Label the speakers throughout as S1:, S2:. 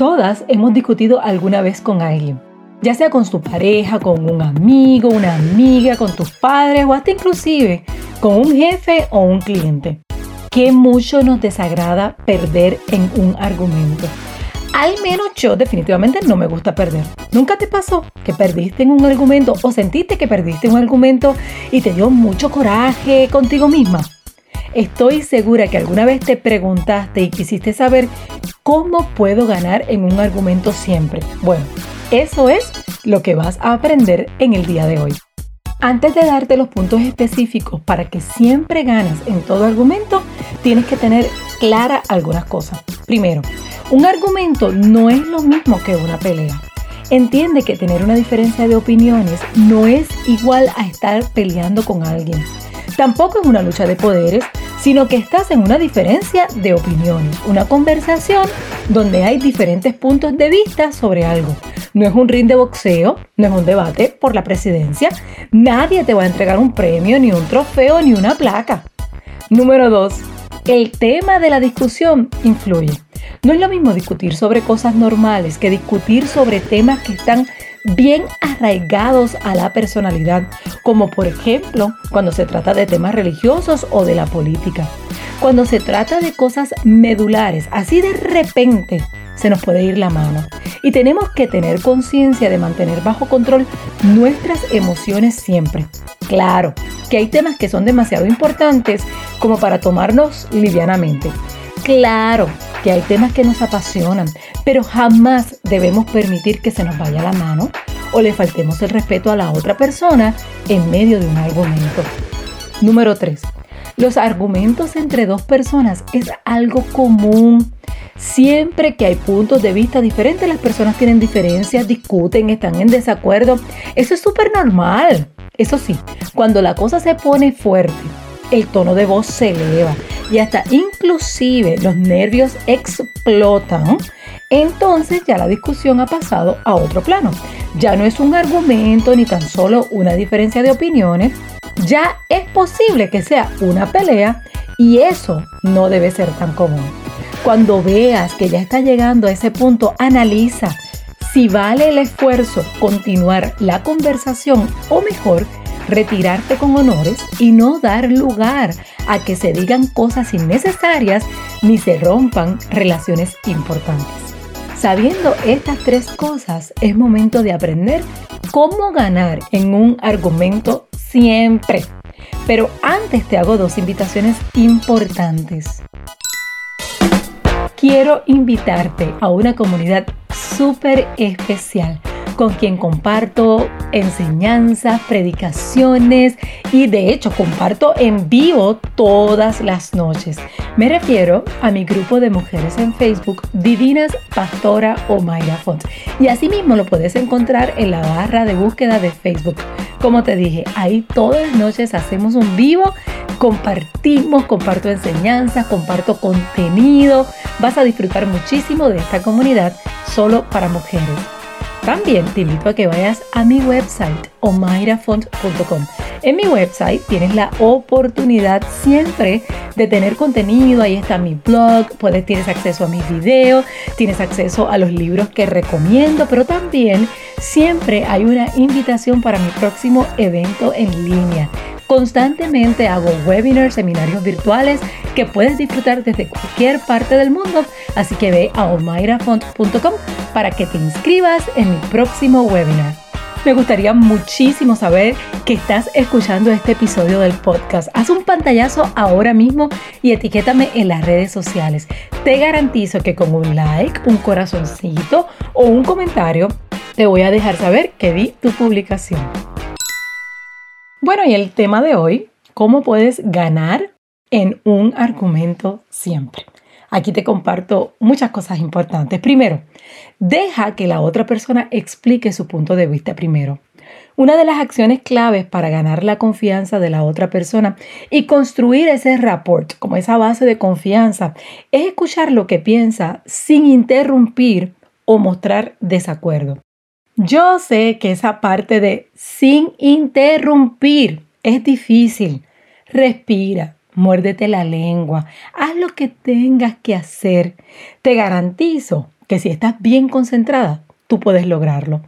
S1: Todas hemos discutido alguna vez con alguien, ya sea con su pareja, con un amigo, una amiga, con tus padres o hasta inclusive con un jefe o un cliente. Qué mucho nos desagrada perder en un argumento. Al menos yo definitivamente no me gusta perder. ¿Nunca te pasó que perdiste en un argumento o sentiste que perdiste un argumento y te dio mucho coraje contigo misma? Estoy segura que alguna vez te preguntaste y quisiste saber cómo puedo ganar en un argumento siempre. Bueno, eso es lo que vas a aprender en el día de hoy. Antes de darte los puntos específicos para que siempre ganes en todo argumento, tienes que tener clara algunas cosas. Primero, un argumento no es lo mismo que una pelea. Entiende que tener una diferencia de opiniones no es igual a estar peleando con alguien. Tampoco es una lucha de poderes, sino que estás en una diferencia de opiniones, una conversación donde hay diferentes puntos de vista sobre algo. No es un ring de boxeo, no es un debate por la presidencia, nadie te va a entregar un premio, ni un trofeo, ni una placa. Número 2. El tema de la discusión influye. No es lo mismo discutir sobre cosas normales que discutir sobre temas que están bien arraigados a la personalidad, como por ejemplo cuando se trata de temas religiosos o de la política. Cuando se trata de cosas medulares, así de repente se nos puede ir la mano. Y tenemos que tener conciencia de mantener bajo control nuestras emociones siempre. Claro que hay temas que son demasiado importantes como para tomarnos livianamente. Claro que hay temas que nos apasionan, pero jamás debemos permitir que se nos vaya la mano o le faltemos el respeto a la otra persona en medio de un argumento. Número 3. Los argumentos entre dos personas es algo común. Siempre que hay puntos de vista diferentes, las personas tienen diferencias, discuten, están en desacuerdo. Eso es súper normal. Eso sí, cuando la cosa se pone fuerte, el tono de voz se eleva y hasta inclusive los nervios explotan, entonces ya la discusión ha pasado a otro plano. Ya no es un argumento ni tan solo una diferencia de opiniones, ya es posible que sea una pelea y eso no debe ser tan común. Cuando veas que ya está llegando a ese punto, analiza si vale el esfuerzo continuar la conversación o mejor retirarte con honores y no dar lugar a que se digan cosas innecesarias ni se rompan relaciones importantes. Sabiendo estas tres cosas, es momento de aprender cómo ganar en un argumento siempre. Pero antes te hago dos invitaciones importantes. Quiero invitarte a una comunidad súper especial con quien comparto enseñanzas, predicaciones y de hecho comparto en vivo todas las noches. Me refiero a mi grupo de mujeres en Facebook, Divinas Pastora o Mayra Font. Y asimismo lo puedes encontrar en la barra de búsqueda de Facebook. Como te dije, ahí todas las noches hacemos un vivo, compartimos, comparto enseñanzas, comparto contenido. Vas a disfrutar muchísimo de esta comunidad solo para mujeres. También te invito a que vayas a mi website omairafont.com. En mi website tienes la oportunidad siempre de tener contenido, ahí está mi blog, puedes, tienes acceso a mis videos, tienes acceso a los libros que recomiendo, pero también siempre hay una invitación para mi próximo evento en línea. Constantemente hago webinars, seminarios virtuales que puedes disfrutar desde cualquier parte del mundo, así que ve a omairafont.com para que te inscribas en mi próximo webinar. Me gustaría muchísimo saber que estás escuchando este episodio del podcast. Haz un pantallazo ahora mismo y etiquétame en las redes sociales. Te garantizo que con un like, un corazoncito o un comentario te voy a dejar saber que vi tu publicación. Bueno, y el tema de hoy, ¿cómo puedes ganar en un argumento siempre? Aquí te comparto muchas cosas importantes. Primero, deja que la otra persona explique su punto de vista primero. Una de las acciones claves para ganar la confianza de la otra persona y construir ese rapport, como esa base de confianza, es escuchar lo que piensa sin interrumpir o mostrar desacuerdo. Yo sé que esa parte de sin interrumpir es difícil. Respira, muérdete la lengua, haz lo que tengas que hacer. Te garantizo que si estás bien concentrada, tú puedes lograrlo.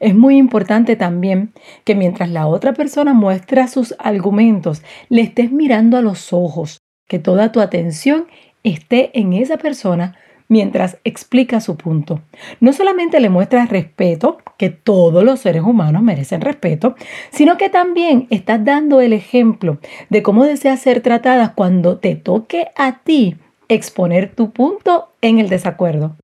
S1: Es muy importante también que mientras la otra persona muestra sus argumentos, le estés mirando a los ojos, que toda tu atención esté en esa persona mientras explica su punto. No solamente le muestras respeto, que todos los seres humanos merecen respeto, sino que también estás dando el ejemplo de cómo deseas ser tratada cuando te toque a ti exponer tu punto en el desacuerdo.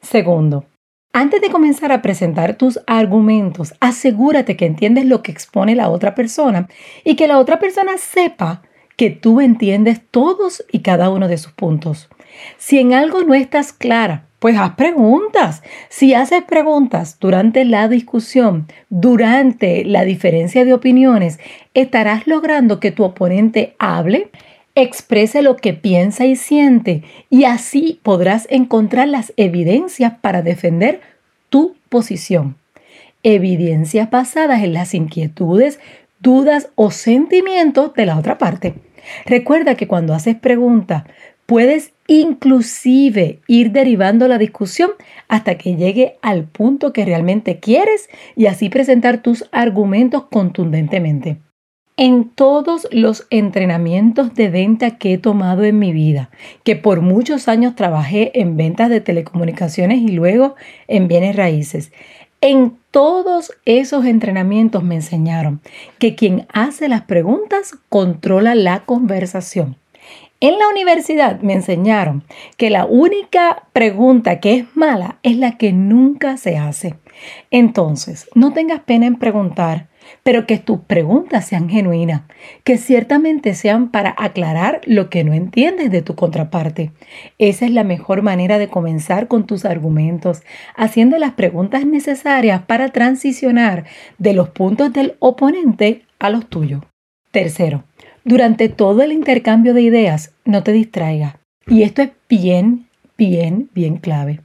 S1: Segundo, antes de comenzar a presentar tus argumentos, asegúrate que entiendes lo que expone la otra persona y que la otra persona sepa que tú entiendes todos y cada uno de sus puntos. Si en algo no estás clara, pues haz preguntas. Si haces preguntas durante la discusión, durante la diferencia de opiniones, estarás logrando que tu oponente hable, exprese lo que piensa y siente y así podrás encontrar las evidencias para defender tu posición. Evidencias basadas en las inquietudes, dudas o sentimientos de la otra parte. Recuerda que cuando haces preguntas, puedes inclusive ir derivando la discusión hasta que llegue al punto que realmente quieres y así presentar tus argumentos contundentemente. En todos los entrenamientos de venta que he tomado en mi vida, que por muchos años trabajé en ventas de telecomunicaciones y luego en bienes raíces, en todos esos entrenamientos me enseñaron que quien hace las preguntas controla la conversación. En la universidad me enseñaron que la única pregunta que es mala es la que nunca se hace. Entonces, no tengas pena en preguntar, pero que tus preguntas sean genuinas, que ciertamente sean para aclarar lo que no entiendes de tu contraparte. Esa es la mejor manera de comenzar con tus argumentos, haciendo las preguntas necesarias para transicionar de los puntos del oponente a los tuyos. Tercero, durante todo el intercambio de ideas, no te distraigas. Y esto es bien, bien, bien clave.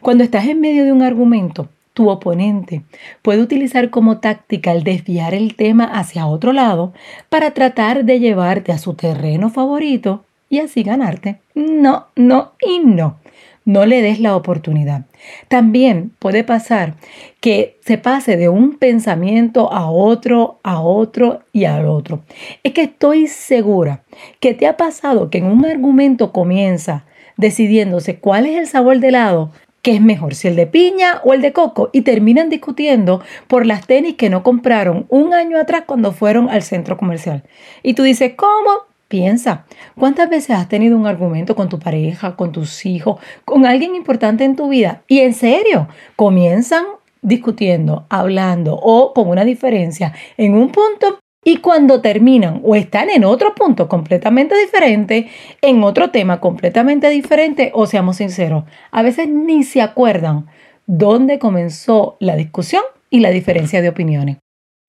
S1: Cuando estás en medio de un argumento, tu oponente puede utilizar como táctica el desviar el tema hacia otro lado para tratar de llevarte a su terreno favorito y así ganarte. No, no y no. No le des la oportunidad. También puede pasar que se pase de un pensamiento a otro, a otro y al otro. Es que estoy segura que te ha pasado que en un argumento comienza decidiéndose cuál es el sabor de helado qué es mejor, si el de piña o el de coco, y terminan discutiendo por las tenis que no compraron un año atrás cuando fueron al centro comercial. Y tú dices, ¿cómo? Piensa, ¿cuántas veces has tenido un argumento con tu pareja, con tus hijos, con alguien importante en tu vida? Y en serio, comienzan discutiendo, hablando o con una diferencia en un punto y cuando terminan o están en otro punto completamente diferente, en otro tema completamente diferente, o seamos sinceros, a veces ni se acuerdan dónde comenzó la discusión y la diferencia de opiniones.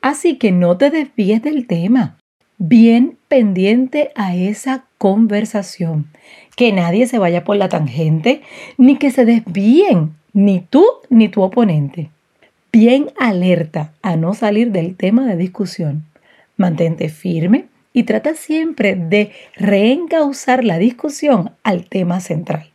S1: Así que no te desvíes del tema. Bien pendiente a esa conversación. Que nadie se vaya por la tangente, ni que se desvíen, ni tú ni tu oponente. Bien alerta a no salir del tema de discusión. Mantente firme y trata siempre de reencauzar la discusión al tema central.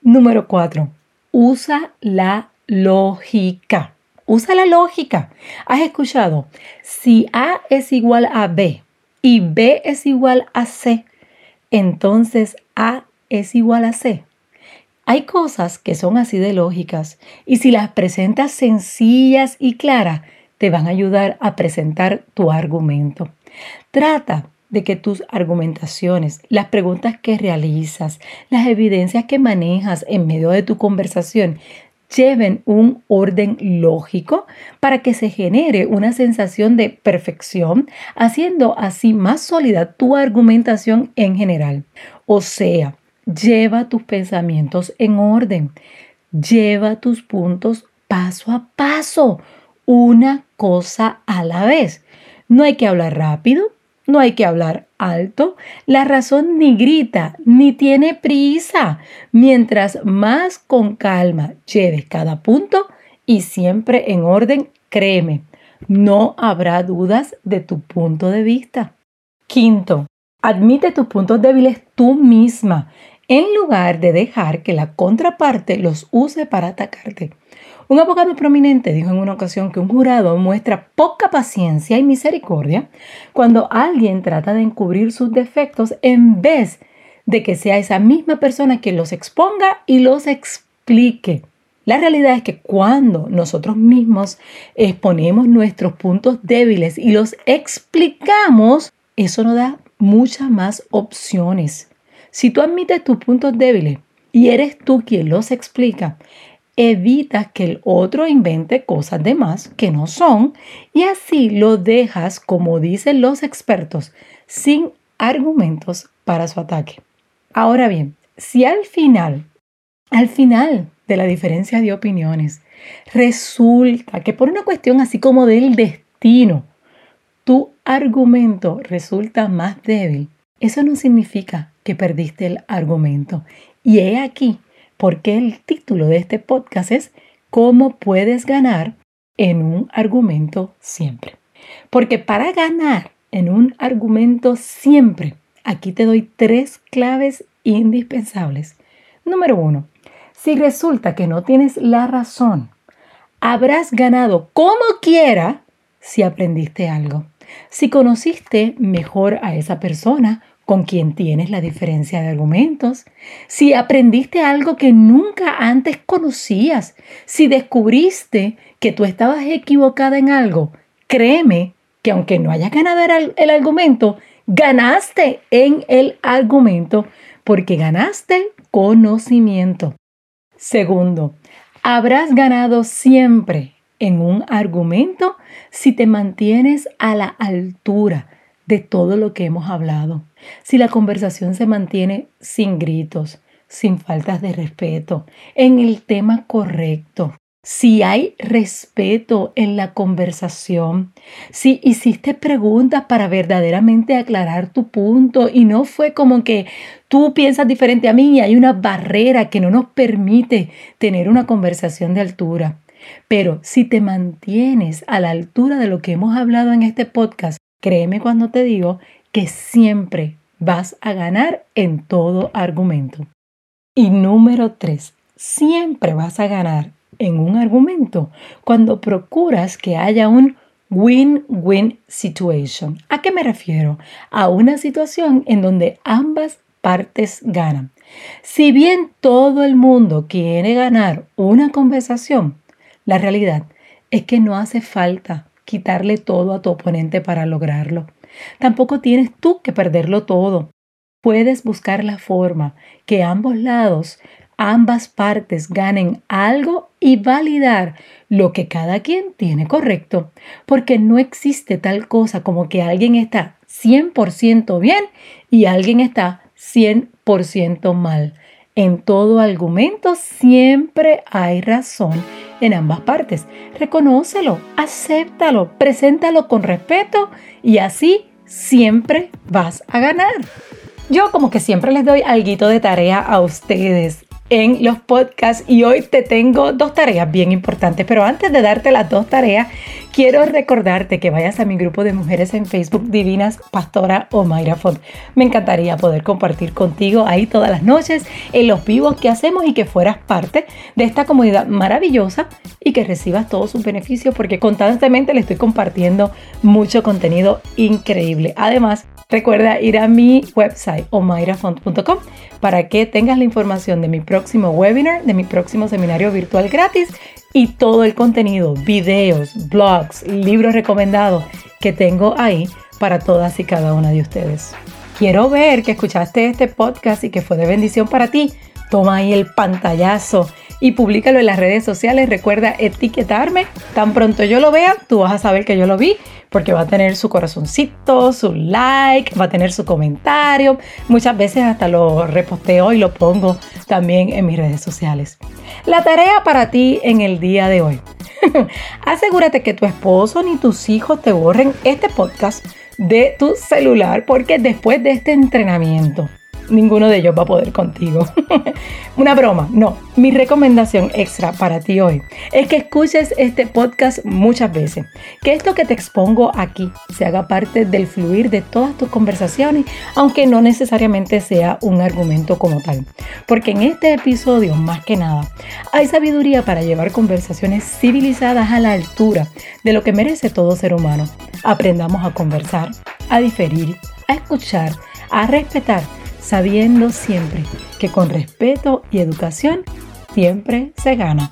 S1: Número 4. Usa la lógica. Usa la lógica. ¿Has escuchado? Si A es igual a B y B es igual a C, entonces A es igual a C. Hay cosas que son así de lógicas y si las presentas sencillas y claras, te van a ayudar a presentar tu argumento. Trata de que tus argumentaciones, las preguntas que realizas, las evidencias que manejas en medio de tu conversación lleven un orden lógico para que se genere una sensación de perfección, haciendo así más sólida tu argumentación en general. O sea, lleva tus pensamientos en orden, lleva tus puntos paso a paso una cosa a la vez. No hay que hablar rápido, no hay que hablar alto. La razón ni grita, ni tiene prisa. Mientras más con calma lleves cada punto y siempre en orden, créeme, no habrá dudas de tu punto de vista. Quinto, admite tus puntos débiles tú misma. en lugar de dejar que la contraparte los use para atacarte. Un abogado prominente dijo en una ocasión que un jurado muestra poca paciencia y misericordia cuando alguien trata de encubrir sus defectos en vez de que sea esa misma persona quien los exponga y los explique. La realidad es que cuando nosotros mismos exponemos nuestros puntos débiles y los explicamos, eso nos da muchas más opciones. Si tú admites tus puntos débiles y eres tú quien los explica, evitas que el otro invente cosas de más que no son y así lo dejas, como dicen los expertos, sin argumentos para su ataque. Ahora bien, si al final, al final de la diferencia de opiniones, resulta que por una cuestión así como del destino, tu argumento resulta más débil, eso no significa que perdiste el argumento. Y he aquí porque el título de este podcast es ¿Cómo puedes ganar en un argumento siempre? Porque para ganar en un argumento siempre, aquí te doy tres claves indispensables. Número uno, si resulta que no tienes la razón, habrás ganado como quiera si aprendiste algo. Si conociste mejor a esa persona con quien tienes la diferencia de argumentos, si aprendiste algo que nunca antes conocías, si descubriste que tú estabas equivocada en algo, créeme que aunque no hayas ganado el, argumento, ganaste en el argumento porque ganaste conocimiento. Segundo, habrás ganado siempre en un argumento si te mantienes a la altura de todo lo que hemos hablado. Si la conversación se mantiene sin gritos, sin faltas de respeto, en el tema correcto, si hay respeto en la conversación, si hiciste preguntas para verdaderamente aclarar tu punto y no fue como que tú piensas diferente a mí y hay una barrera que no nos permite tener una conversación de altura. Pero si te mantienes a la altura de lo que hemos hablado en este podcast, créeme cuando te digo que siempre vas a ganar en todo argumento. Y número tres, siempre vas a ganar en un argumento cuando procuras que haya un win-win situation. ¿A qué me refiero? A una situación en donde ambas partes ganan. Si bien todo el mundo quiere ganar una conversación, la realidad es que no hace falta quitarle todo a tu oponente para lograrlo. Tampoco tienes tú que perderlo todo. Puedes buscar la forma que ambos lados ambas partes ganen algo y validar lo que cada quien tiene correcto, porque no existe tal cosa como que alguien está 100% bien y alguien está 100% mal. En todo argumento siempre hay razón en ambas partes. Reconócelo, acéptalo, preséntalo con respeto y así siempre vas a ganar. Yo como que siempre les doy algo de tarea a ustedes en los podcasts y hoy te tengo dos tareas bien importantes, pero antes de darte las dos tareas, quiero recordarte que vayas a mi grupo de mujeres en Facebook Divinas Pastora o Mayra Font. Me encantaría poder compartir contigo ahí todas las noches en los vivos que hacemos y que fueras parte de esta comunidad maravillosa y que recibas todos sus beneficios porque constantemente le estoy compartiendo mucho contenido increíble. Además, Recuerda ir a mi website omairafont.com para que tengas la información de mi próximo webinar, de mi próximo seminario virtual gratis y todo el contenido, videos, blogs, libros recomendados que tengo ahí para todas y cada una de ustedes. Quiero ver que escuchaste este podcast y que fue de bendición para ti. Toma ahí el pantallazo y públicalo en las redes sociales. Recuerda etiquetarme. Tan pronto yo lo vea, tú vas a saber que yo lo vi porque va a tener su corazoncito, su like, va a tener su comentario. Muchas veces hasta lo reposteo y lo pongo también en mis redes sociales. La tarea para ti en el día de hoy. Asegúrate que tu esposo ni tus hijos te borren este podcast de tu celular porque después de este entrenamiento ninguno de ellos va a poder contigo. Una broma, no. Mi recomendación extra para ti hoy es que escuches este podcast muchas veces. Que esto que te expongo aquí se haga parte del fluir de todas tus conversaciones, aunque no necesariamente sea un argumento como tal. Porque en este episodio, más que nada, hay sabiduría para llevar conversaciones civilizadas a la altura de lo que merece todo ser humano. Aprendamos a conversar, a diferir, a escuchar, a respetar sabiendo siempre que con respeto y educación siempre se gana.